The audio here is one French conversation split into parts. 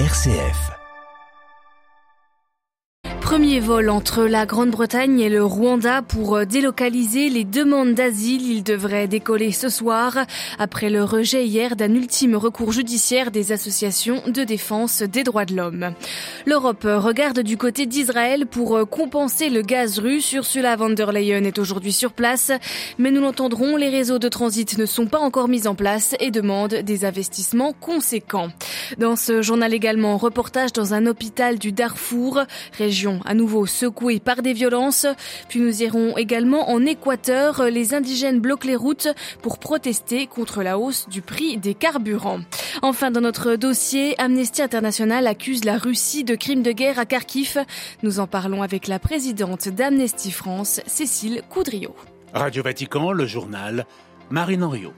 RCF. Premier vol entre la Grande-Bretagne et le Rwanda pour euh, délocaliser les demandes d'asile. Il devrait décoller ce soir après le rejet hier d'un ultime recours judiciaire des associations de défense des droits de l'homme. L'Europe regarde du côté d'Israël pour euh, compenser le gaz russe. Ursula von der Leyen est aujourd'hui sur place, mais nous l'entendrons, les réseaux de transit ne sont pas encore mis en place et demandent des investissements conséquents. Dans ce journal également, reportage dans un hôpital du Darfour, région à nouveau secouée par des violences. Puis nous irons également en Équateur. Les indigènes bloquent les routes pour protester contre la hausse du prix des carburants. Enfin, dans notre dossier, Amnesty International accuse la Russie de crimes de guerre à Kharkiv. Nous en parlons avec la présidente d'Amnesty France, Cécile Coudriot. Radio Vatican, le journal, Marine Henriot.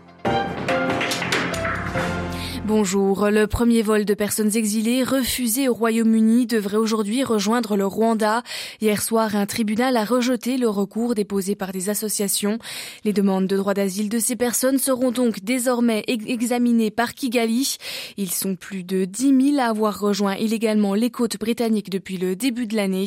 Bonjour. Le premier vol de personnes exilées refusé au Royaume-Uni devrait aujourd'hui rejoindre le Rwanda. Hier soir, un tribunal a rejeté le recours déposé par des associations. Les demandes de droit d'asile de ces personnes seront donc désormais examinées par Kigali. Ils sont plus de 10 000 à avoir rejoint illégalement les côtes britanniques depuis le début de l'année.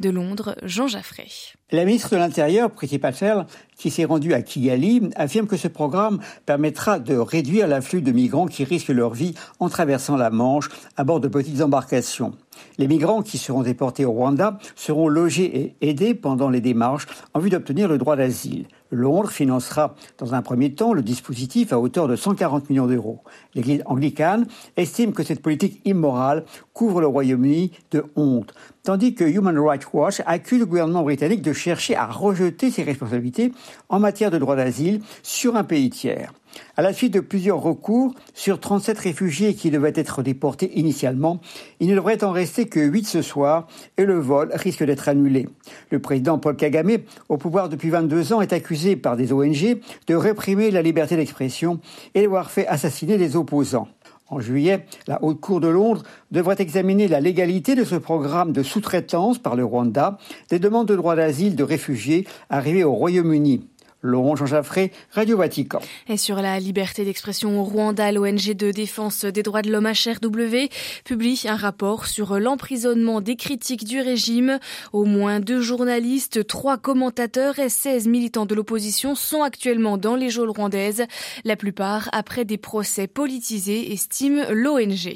De Londres, Jean Jaffray. La ministre de l'Intérieur, Priti Patel, qui s'est rendue à Kigali, affirme que ce programme permettra de réduire l'afflux de migrants qui risquent leur vie en traversant la Manche à bord de petites embarcations. Les migrants qui seront déportés au Rwanda seront logés et aidés pendant les démarches en vue d'obtenir le droit d'asile. Londres financera dans un premier temps le dispositif à hauteur de 140 millions d'euros. L'Église anglicane estime que cette politique immorale couvre le Royaume-Uni de honte, tandis que Human Rights Watch accuse le gouvernement britannique de chercher à rejeter ses responsabilités en matière de droit d'asile sur un pays tiers. À la suite de plusieurs recours sur 37 réfugiés qui devaient être déportés initialement, il ne devrait en rester que 8 ce soir et le vol risque d'être annulé. Le président Paul Kagame, au pouvoir depuis 22 ans, est accusé par des ONG de réprimer la liberté d'expression et d'avoir fait assassiner des opposants. En juillet, la Haute Cour de Londres devrait examiner la légalité de ce programme de sous-traitance par le Rwanda des demandes de droit d'asile de réfugiés arrivés au Royaume-Uni. Laurent Jean Jaffré, Radio Vatican. Et sur la liberté d'expression au Rwanda, l'ONG de défense des droits de l'homme HRW publie un rapport sur l'emprisonnement des critiques du régime. Au moins deux journalistes, trois commentateurs et 16 militants de l'opposition sont actuellement dans les geôles rwandaises, la plupart après des procès politisés, estime l'ONG.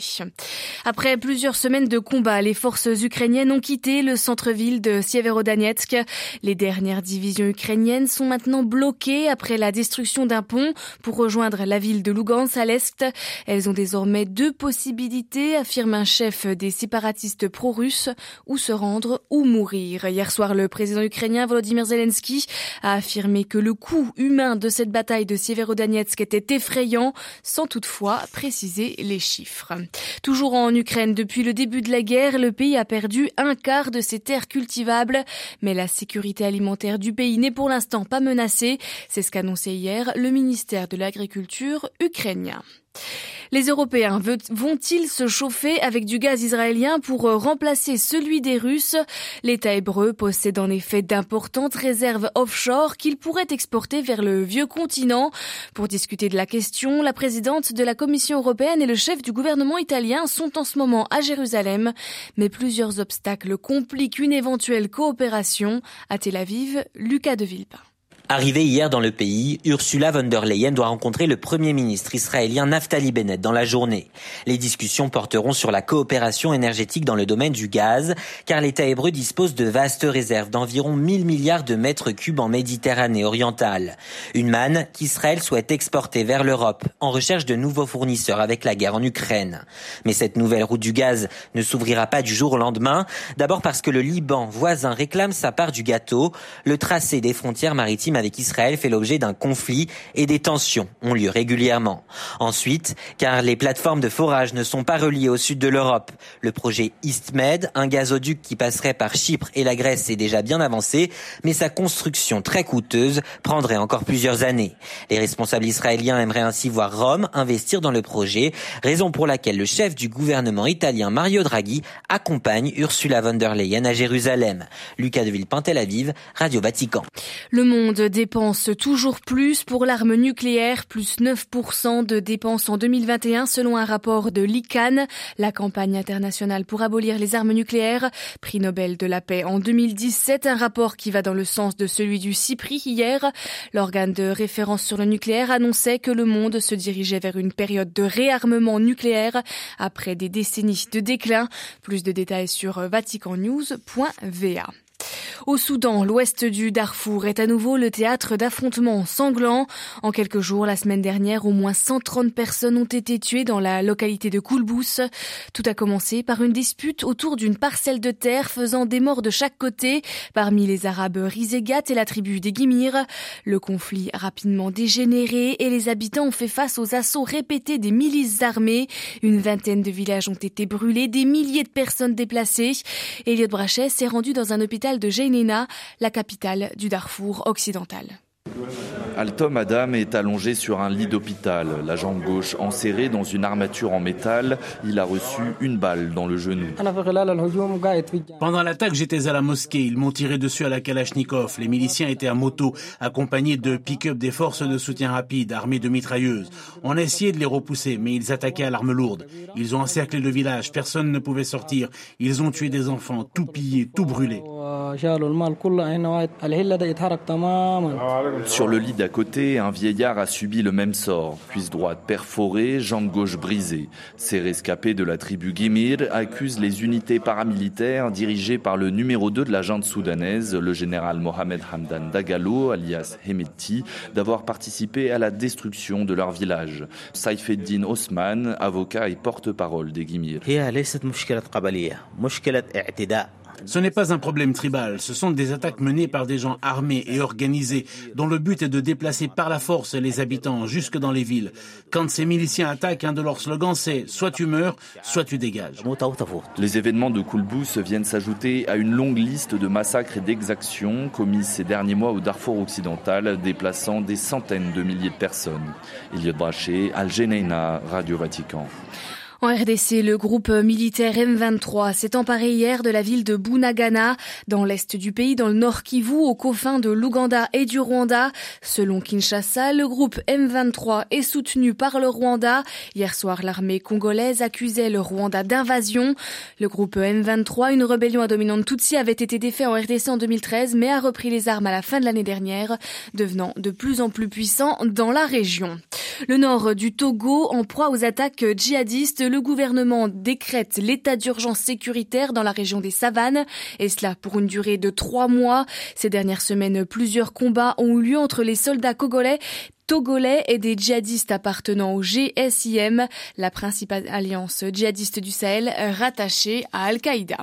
Après plusieurs semaines de combat, les forces ukrainiennes ont quitté le centre-ville de Sieverodonetsk. Les dernières divisions ukrainiennes sont maintenant bloquées après la destruction d'un pont pour rejoindre la ville de Lugansk à l'est. Elles ont désormais deux possibilités, affirme un chef des séparatistes pro-russes, ou se rendre ou mourir. Hier soir, le président ukrainien Volodymyr Zelensky a affirmé que le coût humain de cette bataille de Sieverodonetsk était effrayant, sans toutefois préciser les chiffres. Toujours en Ukraine, depuis le début de la guerre, le pays a perdu un quart de ses terres cultivables, mais la sécurité alimentaire du pays n'est pour l'instant pas menacée c'est ce qu'annonçait hier le ministère de l'Agriculture ukrainien. Les Européens vont-ils se chauffer avec du gaz israélien pour euh, remplacer celui des Russes? L'État hébreu possède en effet d'importantes réserves offshore qu'il pourrait exporter vers le vieux continent. Pour discuter de la question, la présidente de la Commission européenne et le chef du gouvernement italien sont en ce moment à Jérusalem, mais plusieurs obstacles compliquent une éventuelle coopération. À Tel Aviv, Lucas de Villepin. Arrivée hier dans le pays, Ursula von der Leyen doit rencontrer le Premier ministre israélien Naftali Bennett dans la journée. Les discussions porteront sur la coopération énergétique dans le domaine du gaz, car l'État hébreu dispose de vastes réserves d'environ 1000 milliards de mètres cubes en Méditerranée orientale. Une manne qu'Israël souhaite exporter vers l'Europe en recherche de nouveaux fournisseurs avec la guerre en Ukraine. Mais cette nouvelle route du gaz ne s'ouvrira pas du jour au lendemain, d'abord parce que le Liban voisin réclame sa part du gâteau, le tracé des frontières maritimes avec Israël fait l'objet d'un conflit et des tensions ont lieu régulièrement. Ensuite, car les plateformes de forage ne sont pas reliées au sud de l'Europe. Le projet EastMed, un gazoduc qui passerait par Chypre et la Grèce, est déjà bien avancé, mais sa construction très coûteuse prendrait encore plusieurs années. Les responsables israéliens aimeraient ainsi voir Rome investir dans le projet, raison pour laquelle le chef du gouvernement italien Mario Draghi accompagne Ursula von der Leyen à Jérusalem. Lucas de Villepin, Tel Aviv, Radio Vatican. Le monde dépense toujours plus pour l'arme nucléaire, plus 9% de dépenses en 2021 selon un rapport de l'ICANN, la campagne internationale pour abolir les armes nucléaires, prix Nobel de la paix en 2017, un rapport qui va dans le sens de celui du CIPRI hier. L'organe de référence sur le nucléaire annonçait que le monde se dirigeait vers une période de réarmement nucléaire après des décennies de déclin. Plus de détails sur vaticannews.va. Au Soudan, l'ouest du Darfour est à nouveau le théâtre d'affrontements sanglants. En quelques jours, la semaine dernière, au moins 130 personnes ont été tuées dans la localité de Koulbous. Tout a commencé par une dispute autour d'une parcelle de terre faisant des morts de chaque côté parmi les Arabes Rizégat et la tribu des Gimir. Le conflit a rapidement dégénéré et les habitants ont fait face aux assauts répétés des milices armées. Une vingtaine de villages ont été brûlés, des milliers de personnes déplacées. Elliot Brachet s'est rendu dans un hôpital de Jainena, la capitale du Darfour occidental. Altom Adam est allongé sur un lit d'hôpital, la jambe gauche enserrée dans une armature en métal. Il a reçu une balle dans le genou. Pendant l'attaque, j'étais à la mosquée. Ils m'ont tiré dessus à la Kalachnikov. Les miliciens étaient à moto, accompagnés de pick-up des forces de soutien rapide, armés de mitrailleuses. On a essayé de les repousser, mais ils attaquaient à l'arme lourde. Ils ont encerclé le village. Personne ne pouvait sortir. Ils ont tué des enfants, tout pillé, tout brûlé. Sur le lit d'à côté, un vieillard a subi le même sort. Cuisse droite perforée, jambe gauche brisée. Ces rescapés de la tribu Gimir accusent les unités paramilitaires dirigées par le numéro 2 de la junte soudanaise, le général Mohamed Hamdan Dagalo, alias Hemeti, d'avoir participé à la destruction de leur village. Saifeddin Osman, avocat et porte-parole des Gimir. Ce n'est pas un problème tribal, ce sont des attaques menées par des gens armés et organisés, dont le but est de déplacer par la force les habitants jusque dans les villes. Quand ces miliciens attaquent, un de leurs slogans c'est soit tu meurs, soit tu dégages. Les événements de Koulbous viennent s'ajouter à une longue liste de massacres et d'exactions commis ces derniers mois au Darfour occidental, déplaçant des centaines de milliers de personnes. Eliot Braché, Al Radio Vatican. En RDC, le groupe militaire M23 s'est emparé hier de la ville de Bunagana, dans l'est du pays, dans le nord Kivu, aux confins de l'Ouganda et du Rwanda. Selon Kinshasa, le groupe M23 est soutenu par le Rwanda. Hier soir, l'armée congolaise accusait le Rwanda d'invasion. Le groupe M23, une rébellion à dominante Tutsi, avait été défait en RDC en 2013, mais a repris les armes à la fin de l'année dernière, devenant de plus en plus puissant dans la région. Le nord du Togo, en proie aux attaques djihadistes, le gouvernement décrète l'état d'urgence sécuritaire dans la région des savanes, et cela pour une durée de trois mois. Ces dernières semaines, plusieurs combats ont eu lieu entre les soldats congolais togolais et des djihadistes appartenant au GSIM, la principale alliance djihadiste du Sahel rattachée à Al-Qaïda.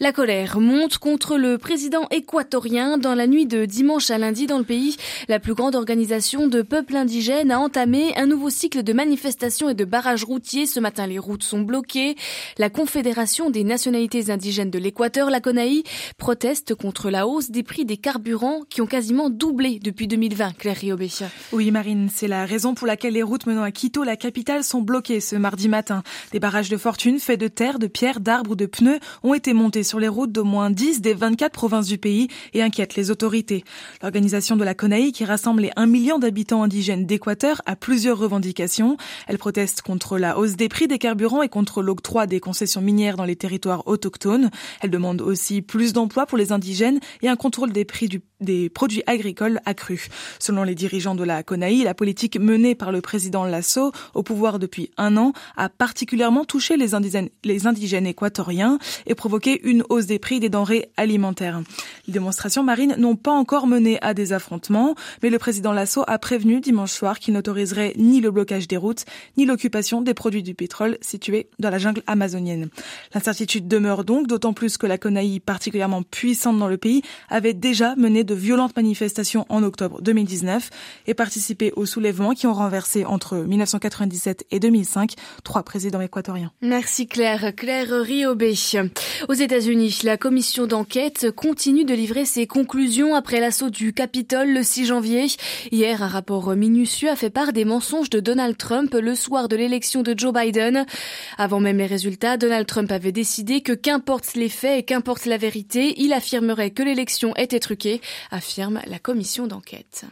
La colère monte contre le président équatorien dans la nuit de dimanche à lundi dans le pays. La plus grande organisation de peuples indigènes a entamé un nouveau cycle de manifestations et de barrages routiers. Ce matin, les routes sont bloquées. La Confédération des nationalités indigènes de l'Équateur, la CONAI, proteste contre la hausse des prix des carburants qui ont quasiment doublé depuis 2020. Claire Riobé. Oui, Marine, c'est la raison pour laquelle les routes menant à Quito, la capitale, sont bloquées ce mardi matin. Des barrages de fortune faits de terre, de pierres, d'arbres ou de pneus ont été montés sur les routes d'au moins 10 des 24 provinces du pays et inquiète les autorités. L'organisation de la CONAI, qui rassemble les 1 million d'habitants indigènes d'Équateur, a plusieurs revendications. Elle proteste contre la hausse des prix des carburants et contre l'octroi des concessions minières dans les territoires autochtones. Elle demande aussi plus d'emplois pour les indigènes et un contrôle des prix des produits agricoles accru. Selon les dirigeants de la CONAI, la politique menée par le président Lasso, au pouvoir depuis un an, a particulièrement touché les indigènes, les indigènes équatoriens et provoqué une hausse des prix des denrées alimentaires. Les démonstrations marines n'ont pas encore mené à des affrontements, mais le président Lasso a prévenu dimanche soir qu'il n'autoriserait ni le blocage des routes, ni l'occupation des produits du pétrole situés dans la jungle amazonienne. L'incertitude demeure donc, d'autant plus que la CONAI, particulièrement puissante dans le pays, avait déjà mené de violentes manifestations en octobre 2019 et participé aux soulèvements qui ont renversé entre 1997 et 2005 trois présidents équatoriens. Merci Claire. Claire Riobé. Aux États États-Unis, la commission d'enquête continue de livrer ses conclusions après l'assaut du Capitole le 6 janvier. Hier, un rapport minutieux a fait part des mensonges de Donald Trump le soir de l'élection de Joe Biden. Avant même les résultats, Donald Trump avait décidé que qu'importe les faits et qu'importe la vérité, il affirmerait que l'élection était truquée, affirme la commission d'enquête.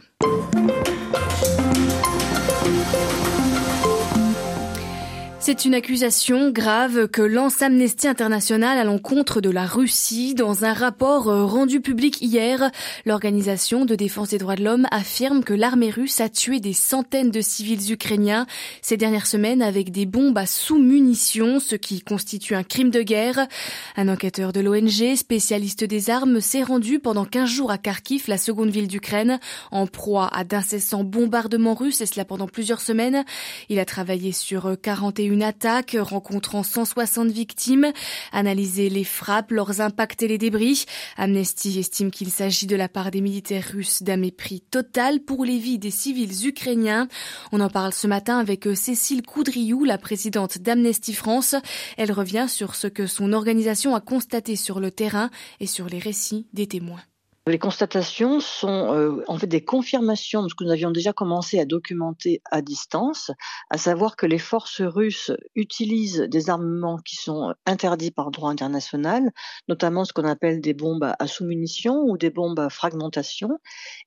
C'est une accusation grave que lance Amnesty International à l'encontre de la Russie. Dans un rapport euh, rendu public hier, l'organisation de défense des droits de l'homme affirme que l'armée russe a tué des centaines de civils ukrainiens ces dernières semaines avec des bombes à sous-munitions, ce qui constitue un crime de guerre. Un enquêteur de l'ONG, spécialiste des armes, s'est rendu pendant 15 jours à Kharkiv, la seconde ville d'Ukraine, en proie à d'incessants bombardements russes et cela pendant plusieurs semaines. Il a travaillé sur 41 une attaque rencontrant 160 victimes, analyser les frappes, leurs impacts et les débris. Amnesty estime qu'il s'agit de la part des militaires russes d'un mépris total pour les vies des civils ukrainiens. On en parle ce matin avec Cécile Coudriou, la présidente d'Amnesty France. Elle revient sur ce que son organisation a constaté sur le terrain et sur les récits des témoins. Les constatations sont euh, en fait des confirmations de ce que nous avions déjà commencé à documenter à distance, à savoir que les forces russes utilisent des armements qui sont interdits par droit international, notamment ce qu'on appelle des bombes à sous-munitions ou des bombes à fragmentation.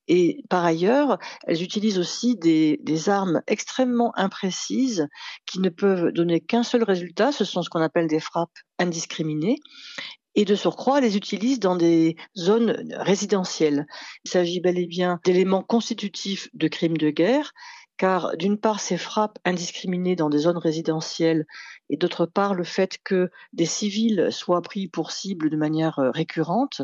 Et par ailleurs, elles utilisent aussi des, des armes extrêmement imprécises qui ne peuvent donner qu'un seul résultat, ce sont ce qu'on appelle des frappes indiscriminées et de surcroît les utilise dans des zones résidentielles. Il s'agit bel et bien d'éléments constitutifs de crimes de guerre, car d'une part ces frappes indiscriminées dans des zones résidentielles et d'autre part le fait que des civils soient pris pour cible de manière euh, récurrente,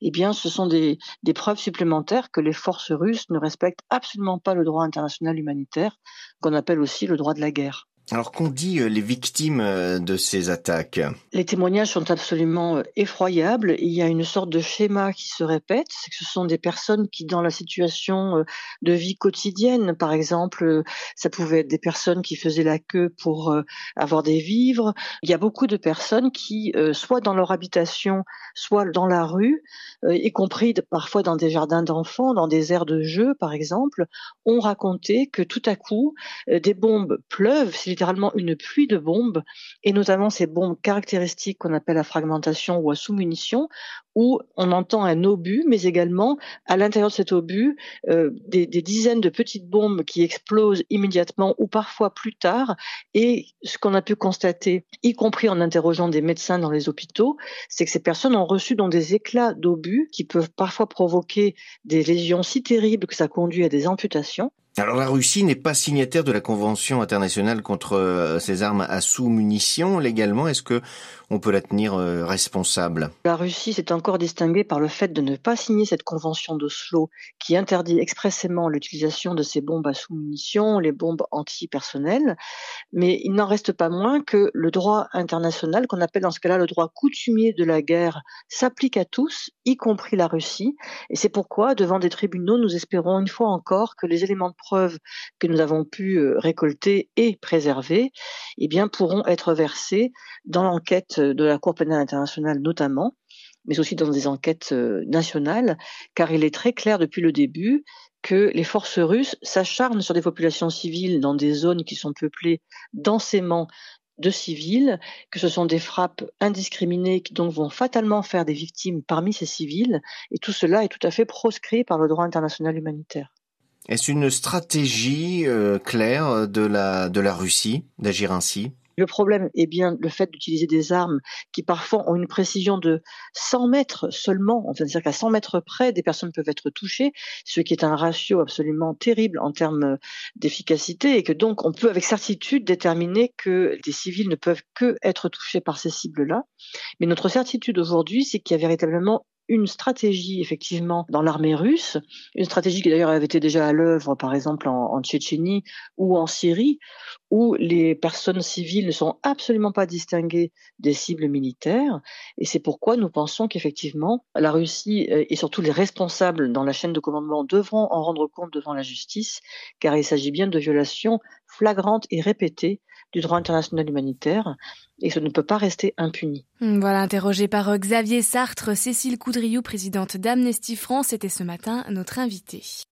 eh bien ce sont des preuves supplémentaires que les forces russes ne respectent absolument pas le droit international humanitaire, qu'on appelle aussi le droit de la guerre. Alors qu'ont dit euh, les victimes euh, de ces attaques? Les témoignages sont absolument euh, effroyables. Il y a une sorte de schéma qui se répète, c'est que ce sont des personnes qui, dans la situation de vie quotidienne, par exemple, ça pouvait être des personnes qui faisaient la queue pour avoir des vivres. Il y a beaucoup de personnes qui, soit dans leur habitation, soit dans la rue, y compris parfois dans des jardins d'enfants, dans des aires de jeu, par exemple, ont raconté que tout à coup, des bombes pleuvent littéralement une pluie de bombes, et notamment ces bombes caractéristiques qu'on appelle à fragmentation ou à sous-munition, où on entend un obus, mais également à l'intérieur de cet obus, euh, des, des, dizaines de petites bombes qui explosent immédiatement ou parfois plus tard. Et ce qu'on a pu constater, y compris en interrogeant des médecins dans les hôpitaux, c'est que ces personnes ont reçu donc des éclats d'obus qui peuvent parfois provoquer des lésions si terribles que ça conduit à des amputations. Alors la Russie n'est pas signataire de la Convention internationale contre euh, ces armes à sous-munitions légalement. Est-ce que on peut la tenir euh, responsable? La Russie s'est encore distinguée par le fait de ne pas signer cette convention d'Oslo qui interdit expressément l'utilisation de ces bombes à sous-munitions, les bombes anti-personnelles. Mais il n'en reste pas moins que le droit international, qu'on appelle dans ce cas-là le droit coutumier de la guerre, s'applique à tous, y compris la Russie. Et c'est pourquoi, devant des tribunaux, nous espérons une fois encore que les éléments preuves que nous avons pu euh, récolter et préserver, eh bien, pourront être versés dans l'enquête de la Cour pénale internationale notamment, mais aussi dans des enquêtes euh, nationales, car il est très clair depuis le début que les forces russes s'acharnent sur des populations civiles dans des zones qui sont peuplées densément de civils, que ce sont des frappes indiscriminées qui donc vont fatalement faire des victimes parmi ces civils, et tout cela est tout à fait proscrit par le droit international humanitaire. Est-ce une stratégie euh, claire de la, de la Russie d'agir ainsi? Le problème est bien le fait d'utiliser des armes qui parfois ont une précision de 100 mètres seulement, c'est-à-dire qu'à 100 mètres près, des personnes peuvent être touchées, ce qui est un ratio absolument terrible en termes d'efficacité et que donc on peut avec certitude déterminer que des civils ne peuvent que être touchés par ces cibles-là. Mais notre certitude aujourd'hui, c'est qu'il y a véritablement une stratégie effectivement dans l'armée russe, une stratégie qui d'ailleurs avait été déjà à l'œuvre par exemple en, en, Tchétchénie ou en Syrie, où les personnes civiles ne sont absolument pas distinguées des cibles militaires. Et c'est pourquoi nous pensons qu'effectivement la Russie euh, et surtout les responsables dans la chaîne de commandement devront en rendre compte devant la justice, car il s'agit bien de violations flagrantes et répétées du droit international humanitaire et ce ne peut pas rester impuni. Voilà, interrogé par Xavier Sartre, Cécile Coudriou, présidente d'Amnesty France, était ce matin notre invitée.